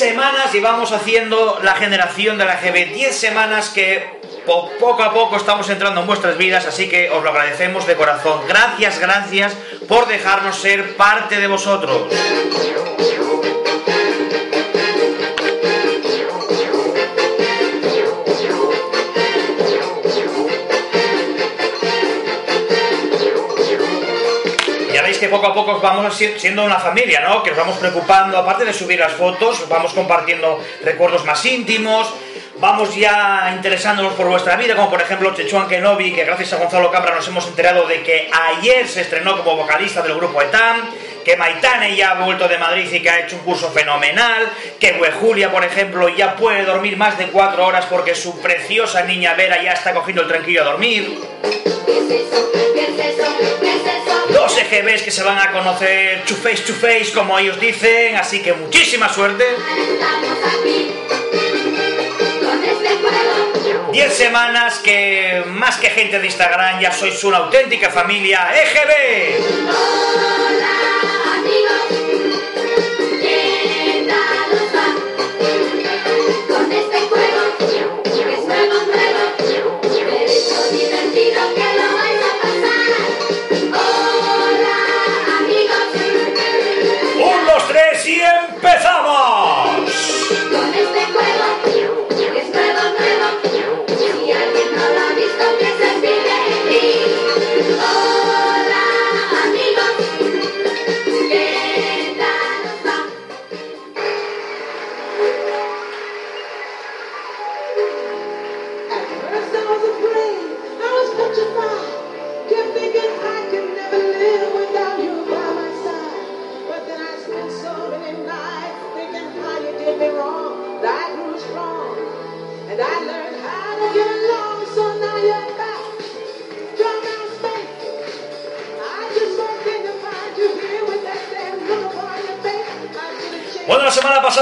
semanas llevamos haciendo la generación de la GB. 10 semanas que po- poco a poco estamos entrando en vuestras vidas, así que os lo agradecemos de corazón. Gracias, gracias por dejarnos ser parte de vosotros. Poco a poco vamos si- siendo una familia, ¿no? Que nos vamos preocupando, aparte de subir las fotos, vamos compartiendo recuerdos más íntimos, vamos ya interesándonos por vuestra vida, como por ejemplo Chechuan Kenobi, que gracias a Gonzalo Cabra nos hemos enterado de que ayer se estrenó como vocalista del grupo ETAM, que Maitane ya ha vuelto de Madrid y que ha hecho un curso fenomenal, que Julia, por ejemplo, ya puede dormir más de cuatro horas porque su preciosa niña Vera ya está cogiendo el tranquillo a dormir. Dos EGBs que se van a conocer to face to face, como ellos dicen, así que muchísima suerte. Estamos aquí con este juego. 10 semanas que más que gente de Instagram ya sois una auténtica familia EGB.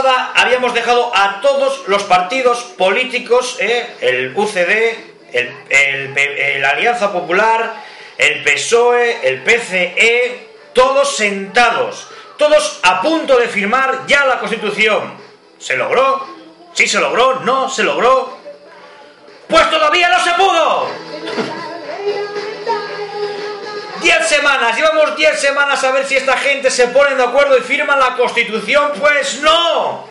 Habíamos dejado a todos los partidos políticos, eh, el UCD, el Alianza Popular, el PSOE, el PCE, todos sentados, todos a punto de firmar ya la Constitución. ¿Se logró? ¿Sí se logró? ¿No se logró? ¡Pues todavía no se pudo! Diez semanas, llevamos diez semanas a ver si esta gente se pone de acuerdo y firma la Constitución. Pues no.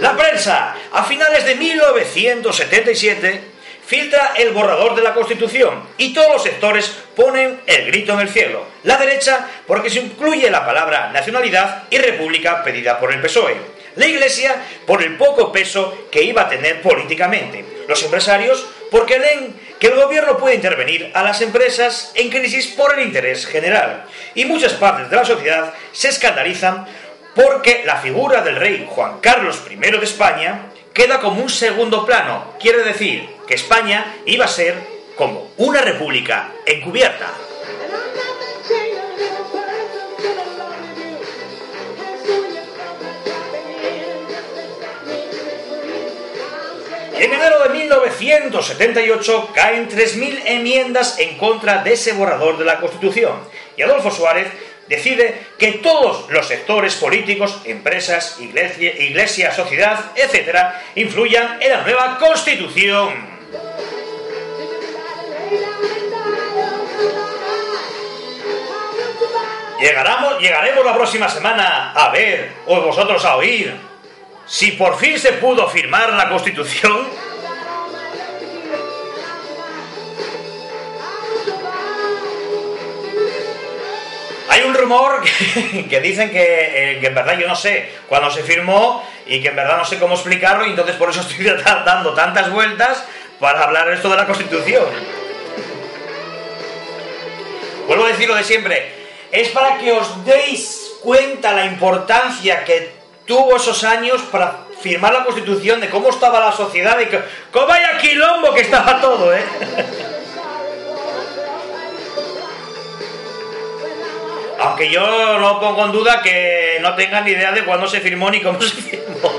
La prensa, a finales de 1977, filtra el borrador de la Constitución y todos los sectores ponen el grito en el cielo. La derecha porque se incluye la palabra nacionalidad y república pedida por el PSOE. La Iglesia por el poco peso que iba a tener políticamente. Los empresarios porque leen que el gobierno puede intervenir a las empresas en crisis por el interés general. Y muchas partes de la sociedad se escandalizan porque la figura del rey Juan Carlos I de España queda como un segundo plano. Quiere decir que España iba a ser como una república encubierta. En enero de 1978 caen 3.000 enmiendas en contra de ese borrador de la Constitución y Adolfo Suárez decide que todos los sectores políticos, empresas, iglesia, iglesia sociedad, etc., influyan en la nueva Constitución. Llegaremos, llegaremos la próxima semana a ver, o vosotros a oír, si por fin se pudo firmar la Constitución. Hay un rumor que, dicen que, eh, que en verdad yo no sé cuándo se firmó y que en verdad no sé cómo explicarlo y entonces por eso estoy da- dando tantas vueltas para hablar esto de la Constitución. Vuelvo a decir lo de siempre, es para que os deis cuenta la importancia que tuvo esos años para firmar la Constitución, de cómo estaba la sociedad, y que, cómo vaya quilombo que estaba todo, ¿eh? Aunque yo no pongo en duda que no tengan ni idea de cuándo se firmó ni cómo se firmó.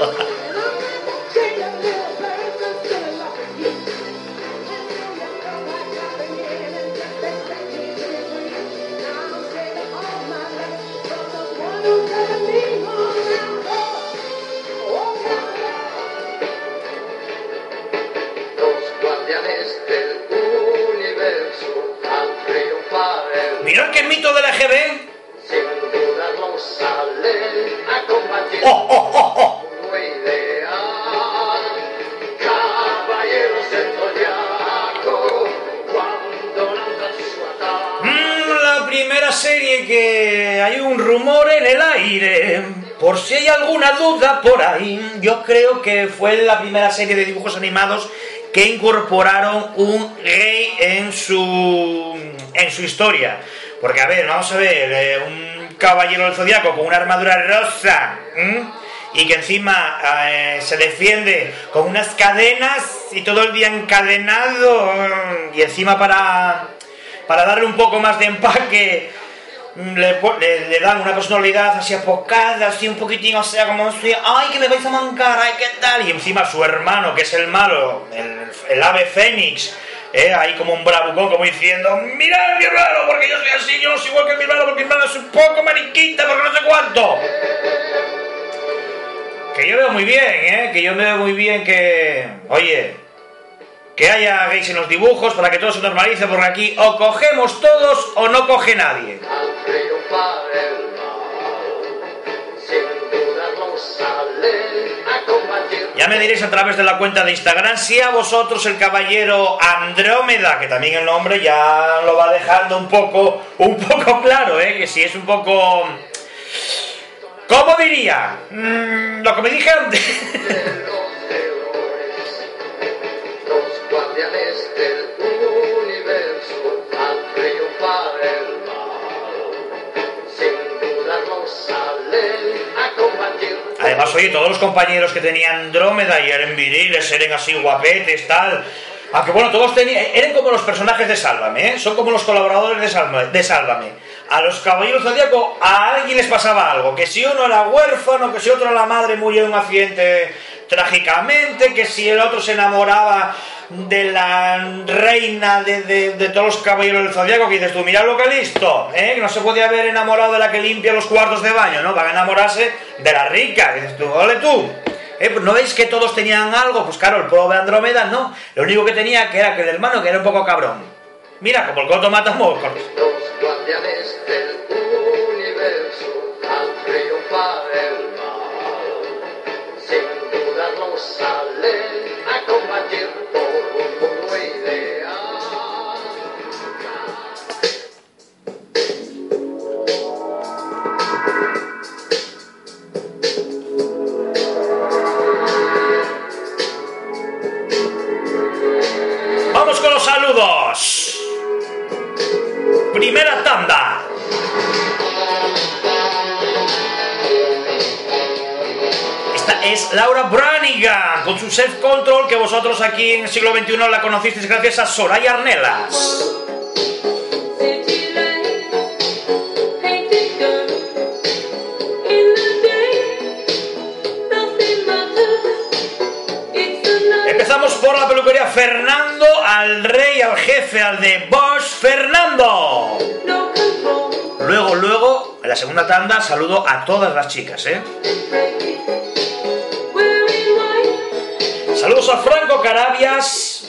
Mm, la primera serie que hay un rumor en el aire. Por si hay alguna duda por ahí, yo creo que fue la primera serie de dibujos animados que incorporaron un gay en su en su historia. Porque a ver, vamos a ver, eh, un caballero del zodiaco con una armadura rosa y que encima eh, se defiende con unas cadenas y todo el día encadenado y encima para para darle un poco más de empaque, mm, le, le- dan una personalidad así apocada, así un poquitín, o sea, como así, ay, que me vais a mancar, ay, qué tal. Y encima su hermano, que es el malo, el ave fénix, eh, ahí como un bravucón, como diciendo, mirad mi hermano, porque yo soy así, yo no soy igual que mi hermano, porque mi hermano es un poco mariquita, porque no sé cuánto. Que yo veo muy bien, ¿eh? Que yo veo muy bien que... Oye, que haya gays en los dibujos para que todo se normalice, porque aquí o cogemos todos o no coge nadie. Sin dudarlo salen a combatir. Ya me diréis a través de la cuenta de Instagram si a vosotros el caballero Andrómeda, que también el nombre ya lo va dejando un poco, un poco claro, ¿eh? que si es un poco... ¿Cómo diría? Mm, lo que me dije antes. Además, oye, todos los compañeros que tenían Andrómeda y eran viriles, eran así guapetes, tal. Aunque bueno, todos tenían, eran como los personajes de Sálvame, ¿eh? Son como los colaboradores de Sálvame. A los caballeros zodíaco a alguien les pasaba algo. Que si uno era huérfano, que si otro la madre murió en un accidente trágicamente, que si el otro se enamoraba de la reina de, de- de todos los caballeros del zodiaco, que dices tú, mira lo que listo, ¿eh? que no se podía haber enamorado de la que limpia los cuartos de baño, ¿no? Van a enamorarse de la rica, dices tú, ole tú. ¿Eh? Pues ¿No veis que todos tenían algo? Pues claro, el pobre Andrómeda no. Lo único que tenía que era que el hermano que era un poco cabrón. Mira, como el coto mata moscos. Los guardianes del dudarlo salen a combatir por un mundo Laura Branigan con su self-control que vosotros aquí en el siglo XXI la conocisteis gracias a Soraya Arnelas. Empezamos por la peluquería Fernando, al rey, al jefe, al de Bosch, Fernando. Luego, luego, en la segunda tanda, saludo a todas las chicas, ¿eh? Saludos a Franco Carabias.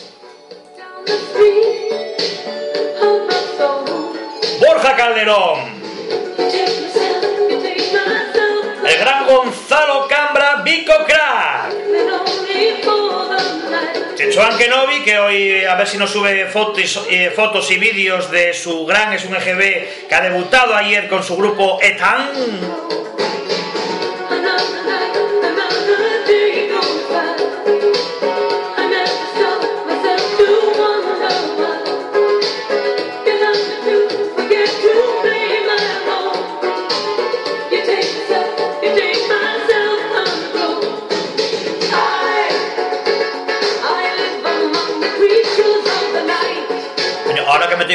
Borja Calderón, el gran Gonzalo Cambra, Vico Crack. Chechoan Kenobi, que hoy a ver si nos sube fotos, eh, fotos y vídeos de su gran es un EGB que ha debutado ayer con su grupo Etan.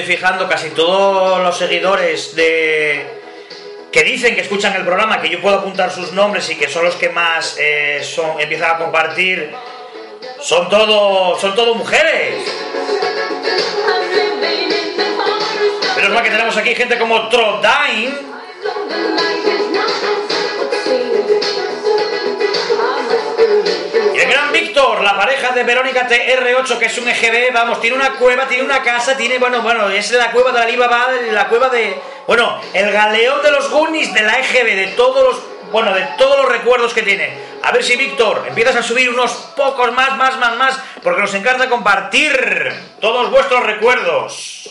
Fijando, casi todos los seguidores de, que dicen que escuchan el programa, que yo puedo apuntar sus nombres y que son los que más eh, son, empiezan a compartir, son todo, son todo mujeres. Forest. Menos mal que tenemos aquí gente como Trodain, pareja de Verónica TR8, que es un EGB, vamos, tiene una cueva, tiene una casa, tiene, bueno, bueno, es la cueva de la Alibaba, la cueva de, bueno, el galeón de los Goonies de la EGB, de todos los, bueno, de todos los recuerdos que tiene. A ver si, Víctor, empiezas a subir unos pocos más, más, más, más, porque nos encanta compartir todos vuestros recuerdos.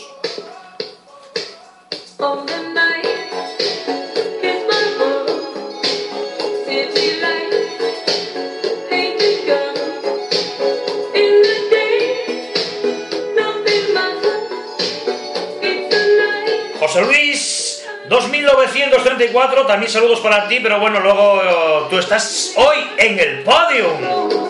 2934, también saludos para ti, pero bueno, luego eh, tú estás hoy en el podium.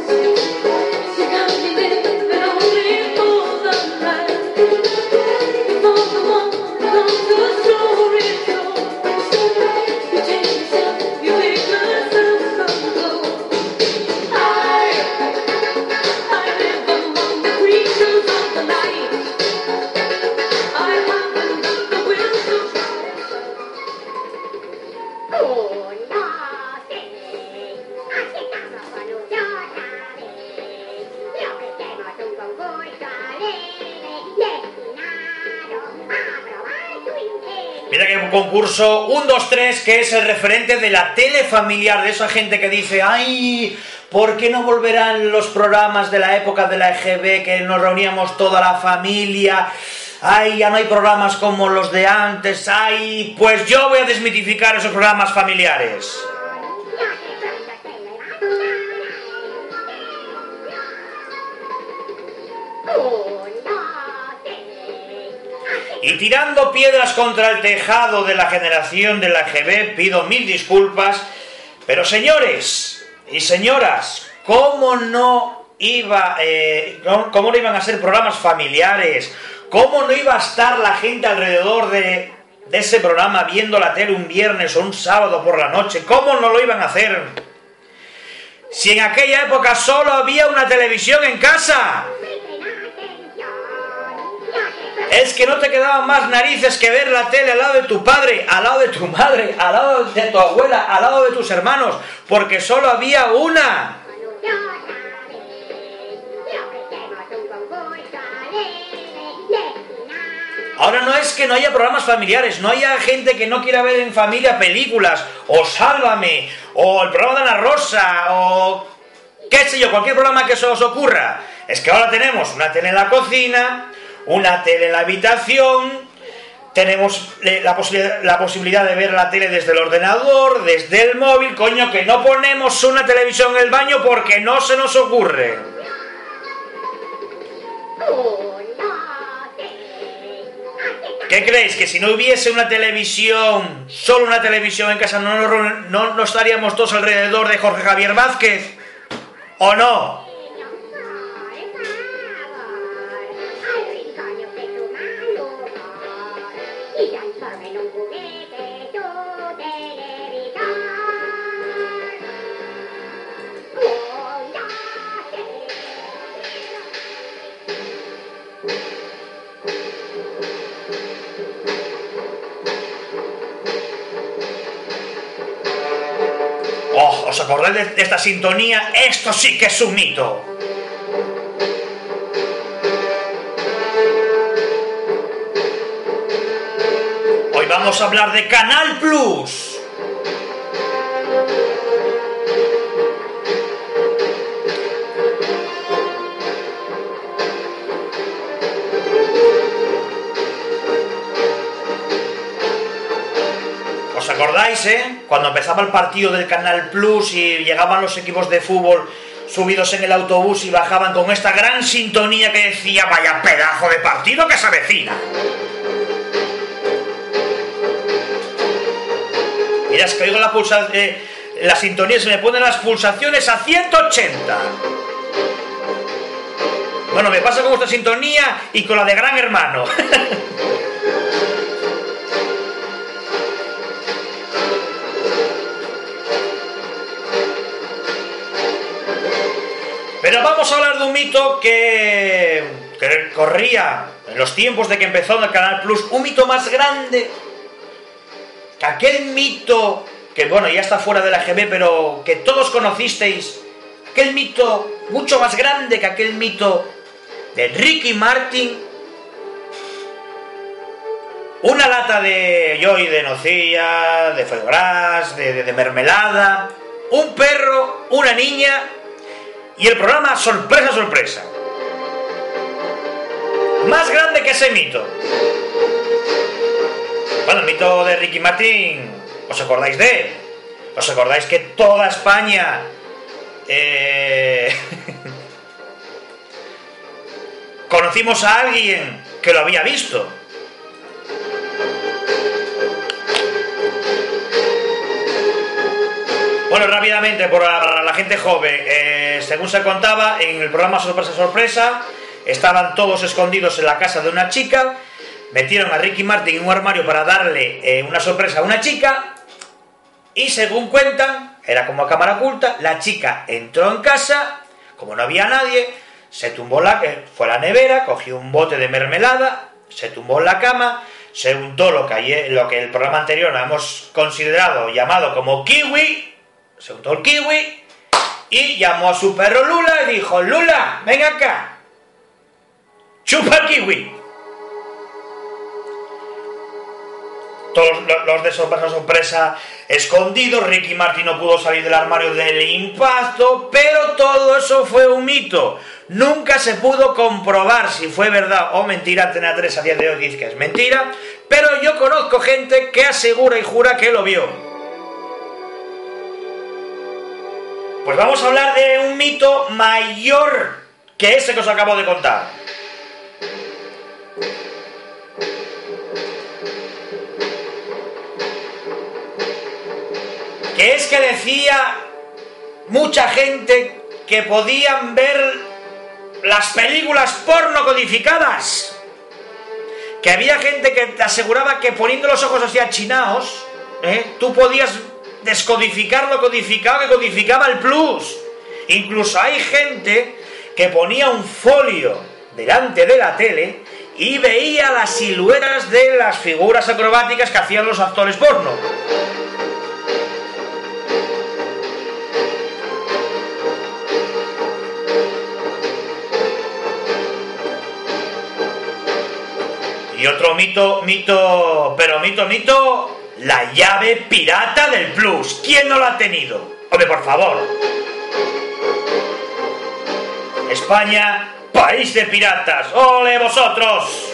Concurso 1, 2, 3, que es el referente de la tele familiar, de esa gente que dice, ay, ¿por qué no volverán los programas de la época de la EGB que nos reuníamos toda la familia? Ay, ya no hay programas como los de antes, ay, pues yo voy a desmitificar esos programas familiares. Y tirando piedras contra el tejado de la generación de la EGB, pido mil disculpas, pero señores y señoras, ¿cómo no iba, eh, cómo no iban a ser programas familiares? ¿Cómo no iba a estar la gente alrededor de, de ese programa viendo la tele un viernes o un sábado por la noche? ¿Cómo no lo iban a hacer? Si en aquella época solo había una televisión en casa. Es que no te quedaban más narices que ver la tele al lado de tu padre, al lado de tu madre, al lado de tu abuela, al lado de tus hermanos, porque solo había una. Ahora no es que no haya programas familiares, no haya gente que no quiera ver en familia películas, o Sálvame, o el programa de Ana Rosa, o qué sé yo, cualquier programa que se os ocurra. Es que ahora tenemos una tele en la cocina, una tele en la habitación, tenemos eh, la, posibilidad, la posibilidad de ver la tele desde el ordenador, desde el móvil, coño, que no ponemos una televisión en el baño porque no se nos ocurre. No. ¿Qué creéis? ¿Que si no hubiese una televisión, solo una televisión en casa, no no nos estaríamos todos alrededor de Jorge Javier Vázquez? ¿O no? Acordáis de, esta sintonía? Esto sí que es un mito. Hoy vamos a hablar de Canal Plus. ¿Os acordáis, eh? Cuando empezaba el partido del Canal Plus y llegaban los equipos de fútbol subidos en el autobús y bajaban con esta gran sintonía que decía, vaya pedazo de partido que se avecina. Mira, es que oigo la, pulsa, eh, la sintonía, se me ponen las pulsaciones a 180. Bueno, me pasa con esta sintonía y con la de Gran Hermano. vamos a hablar de un mito que, corría en los tiempos de que empezó el Canal Plus, un mito más grande que aquel mito que, bueno, ya está fuera de la GB, pero que todos conocisteis, aquel mito mucho más grande que aquel mito de Ricky Martin. Una lata de yoy de nocilla, de foie gras, de, de- de mermelada, un perro, una niña y el programa Sorpresa, Sorpresa. Más grande que ese mito. Bueno, el mito de Ricky Martin, ¿os acordáis de él? ¿Os acordáis que toda España... eh, conocimos a alguien que lo había visto? Bueno, rápidamente, para la gente joven, eh, según se contaba, en el programa Sorpresa Sorpresa, estaban todos escondidos en la casa de una chica, metieron a Ricky Martin en un armario para darle eh, una sorpresa a una chica, y según cuentan, era como a cámara oculta, la chica entró en casa, como no había nadie, se tumbó la, eh, fue a la nevera, cogió un bote de mermelada, se tumbó en la cama, se untó lo que, ayer- lo que el programa anterior hemos considerado llamado como kiwi, se untó el kiwi y llamó a su perro Lula y dijo, Lula, ven acá, chupa el kiwi. Todos los, de sorpresa sorpresa escondidos, Ricky Martin no pudo salir del armario del impacto, pero todo eso fue un mito. Nunca se pudo comprobar si fue verdad o mentira. Antena 3 a día de hoy dice que es mentira, pero yo conozco gente que asegura y jura que lo vio. Pues vamos a hablar de un mito mayor que ese que os acabo de contar. Que es que decía mucha gente que podían ver las películas porno codificadas. Que había gente que te aseguraba que poniendo los ojos así achinados, ¿eh? tú podías descodificar lo codificado que codificaba el plus. Incluso hay gente que ponía un folio delante de la tele y veía las siluetas de las figuras acrobáticas que hacían los actores porno. Y otro mito, mito, pero mito, mito, la llave pirata del Plus. ¿Quién no la ha tenido? Hombre, por favor. España, país de piratas. ¡Ole vosotros!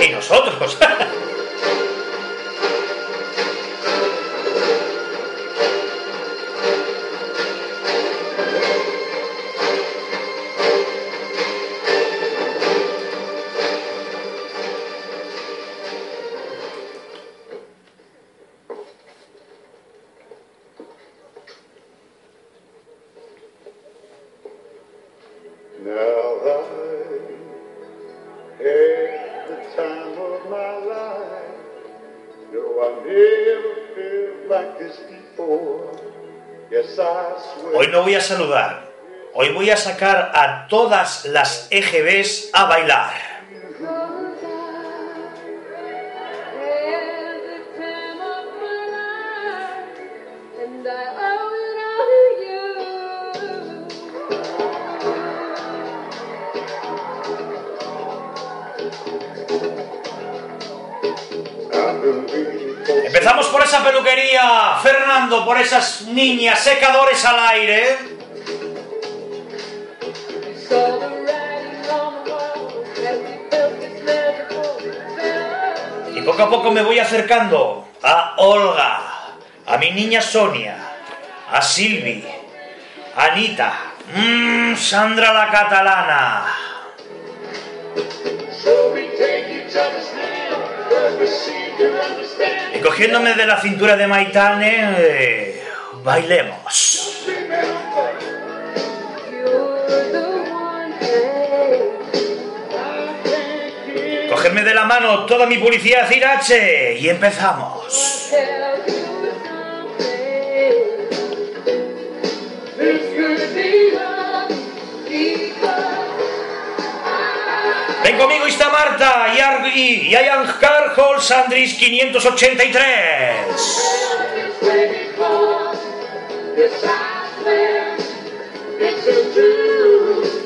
Y nosotros. Hoy no voy a saludar. Hoy voy a sacar a todas las EGBs a bailar. Por esas niñas secadores al aire. Y poco a poco me voy acercando a Olga, a mi niña Sonia, a Silvi, a Anita, mmm, Sandra la catalana. Y cogiéndome de la cintura de Maitane, eh, bailemos. Cogerme de la mano toda mi policía Cirache y empezamos. Ven conmigo está Marta y, Ian Carhol Sandris 583.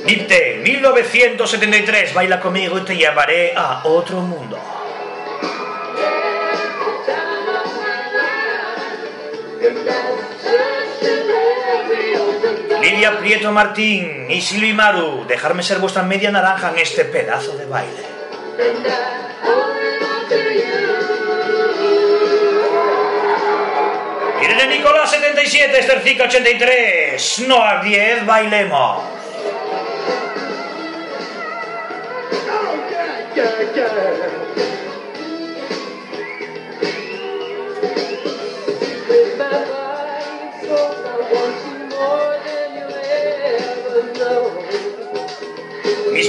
Nipte 1973, baila conmigo y te llevaré a otro mundo. Lidia Prieto Martín y Silvi Maru, dejarme ser vuestra media naranja en este pedazo de baile. Irene Nicolás 77, Estercica 83, Noah 10, bailemos. Yeah, yeah, yeah.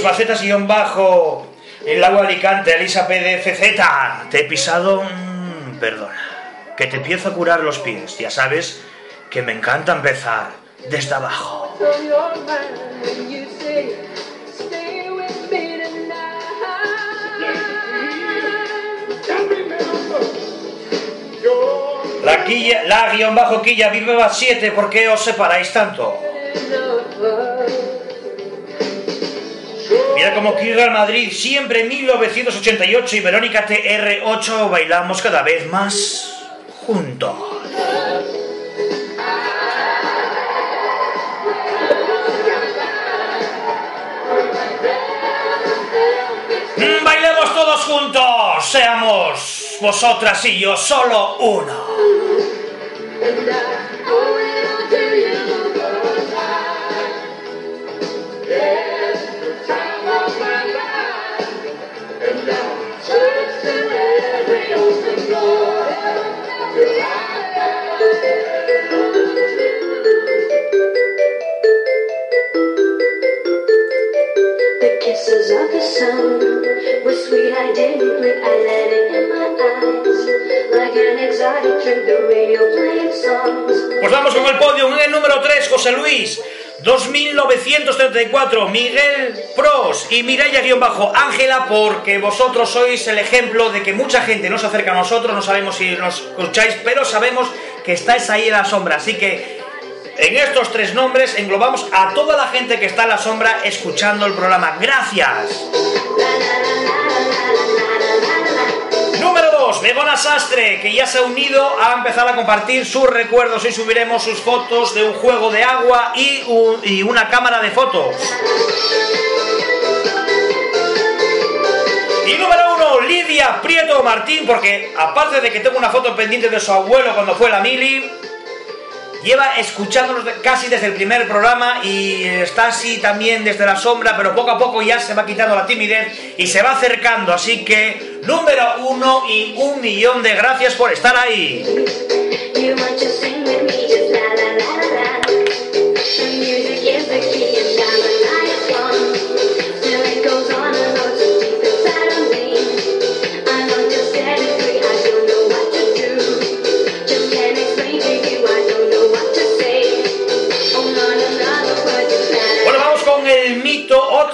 Know. Mis facetas guion bajo, el lago Alicante, Elisa PDFZ, te he pisado, perdona, que te empiezo a curar los pies, ya sabes que me encanta empezar desde abajo. La quilla, la guion bajo quilla, viva 7, ¿por qué os separáis tanto? Mira como al Madrid, siempre en 1988 y Verónica TR8 bailamos cada vez más juntos. Mm, Bailemos todos juntos, seamos vosotras y yo solo uno. José Luis. 2934, Miguel Pros y Mireia-Ángela, porque vosotros sois el ejemplo de que mucha gente no se acerca a nosotros, no sabemos si nos escucháis, pero sabemos que estáis ahí en la sombra. Así que en estos tres nombres englobamos a toda la gente que está en la sombra escuchando el programa. Gracias. Número 2, Begona Sastre, que ya se ha unido a empezar a compartir sus recuerdos. Hoy subiremos sus fotos de un juego de agua y, y una cámara de fotos. Y número 1, Lidia Prieto Martín, porque aparte de que tengo una foto pendiente de su abuelo cuando fue la mili, lleva escuchándonos casi desde el primer programa y está así también desde la sombra, pero poco a poco ya se va quitando la timidez y se va acercando. Así que, número uno y un millón de gracias por estar ahí.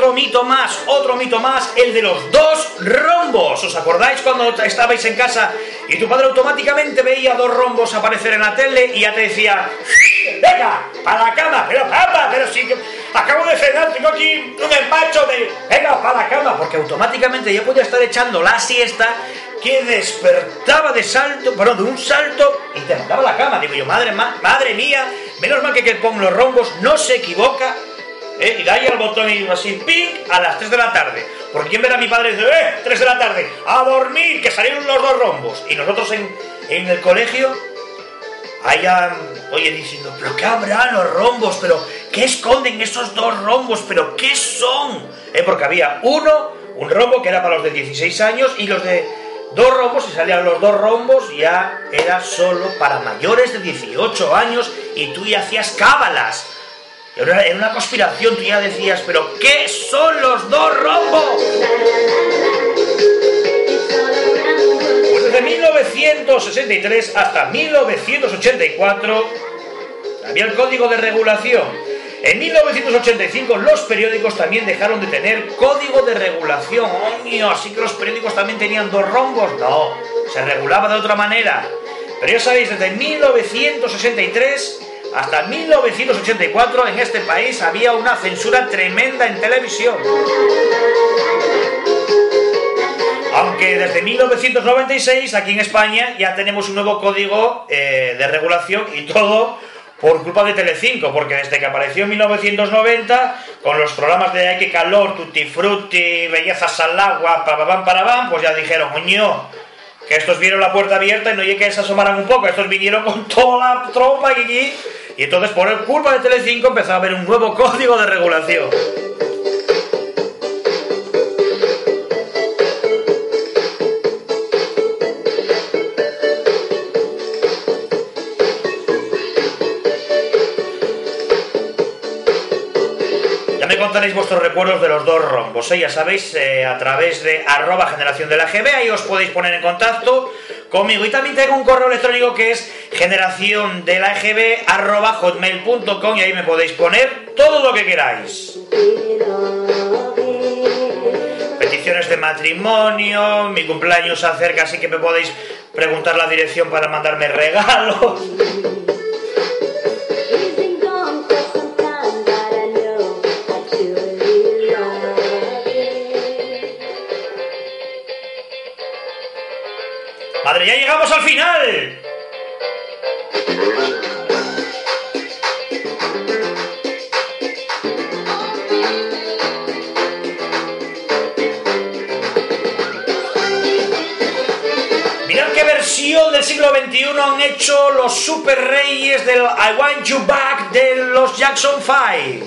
Otro mito más, otro mito más, el de los dos rombos. ¿Os acordáis cuando estabais en casa y tu padre automáticamente veía dos rombos aparecer en la tele y ya te decía, venga, para la cama, pero papá, pero si acabo de cenar, tengo aquí un empacho de, venga, para la cama, porque automáticamente ya podía estar echando la siesta que despertaba de salto, bueno, de un salto y te mandaba a la cama. Digo yo, madre, ma- madre mía, menos mal que que pon los rombos no se equivoca ¿eh? y da ahí al botón y así, ¡ping! a las 3 de la tarde. Porque quien verá a mi padre y dice, ¡eh! 3 de la tarde, a dormir, que salieron los dos rombos. Y nosotros en, en el colegio, allá, oye, diciendo, ¿pero qué habrá los rombos? ¿Pero qué esconden esos dos rombos? ¿Pero qué son? ¿Eh? Porque había uno, un rombo que era para los de 16 años y los de dos rombos, y salían los dos rombos, ya era solo para mayores de 18 años y tú ya hacías cábalas. Era una conspiración, tú ya decías, pero ¿qué son los dos rombos? Pues desde 1963 hasta 1984 había el código de regulación. En 1985 los periódicos también dejaron de tener código de regulación. ¡Oño! Así que los periódicos también tenían dos rombos. No, se regulaba de otra manera. Pero ya sabéis, desde 1963 hasta 1984 en este país había una censura tremenda en televisión. Aunque desde 1996 aquí en España ya tenemos un nuevo código eh, de regulación y todo por culpa de Telecinco, porque desde que apareció en 1990, con los programas de Ay que calor, Tutti Frutti, Bellezas al agua, para parabam, pues ya dijeron, coño, que estos vieron la puerta abierta y no llegué que se asomaran un poco, estos vinieron con toda la tropa aquí, y entonces por culpa de Telecinco empezó a haber un nuevo código de regulación. Ya me contaréis vuestros recuerdos de los dos rombos, ¿eh? ya sabéis, eh, a través de arroba generación de la GB, ahí os podéis poner en contacto conmigo. Y también tengo un correo electrónico que es generación de la hotmail.com y ahí me podéis poner todo lo que queráis. Peticiones de matrimonio, mi cumpleaños acerca, así que me podéis preguntar la dirección para mandarme regalos. Llegamos al final. Mirad qué versión del siglo XXI han hecho los super reyes del I Want You Back de los Jackson 5.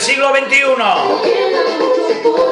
Siglo XXI.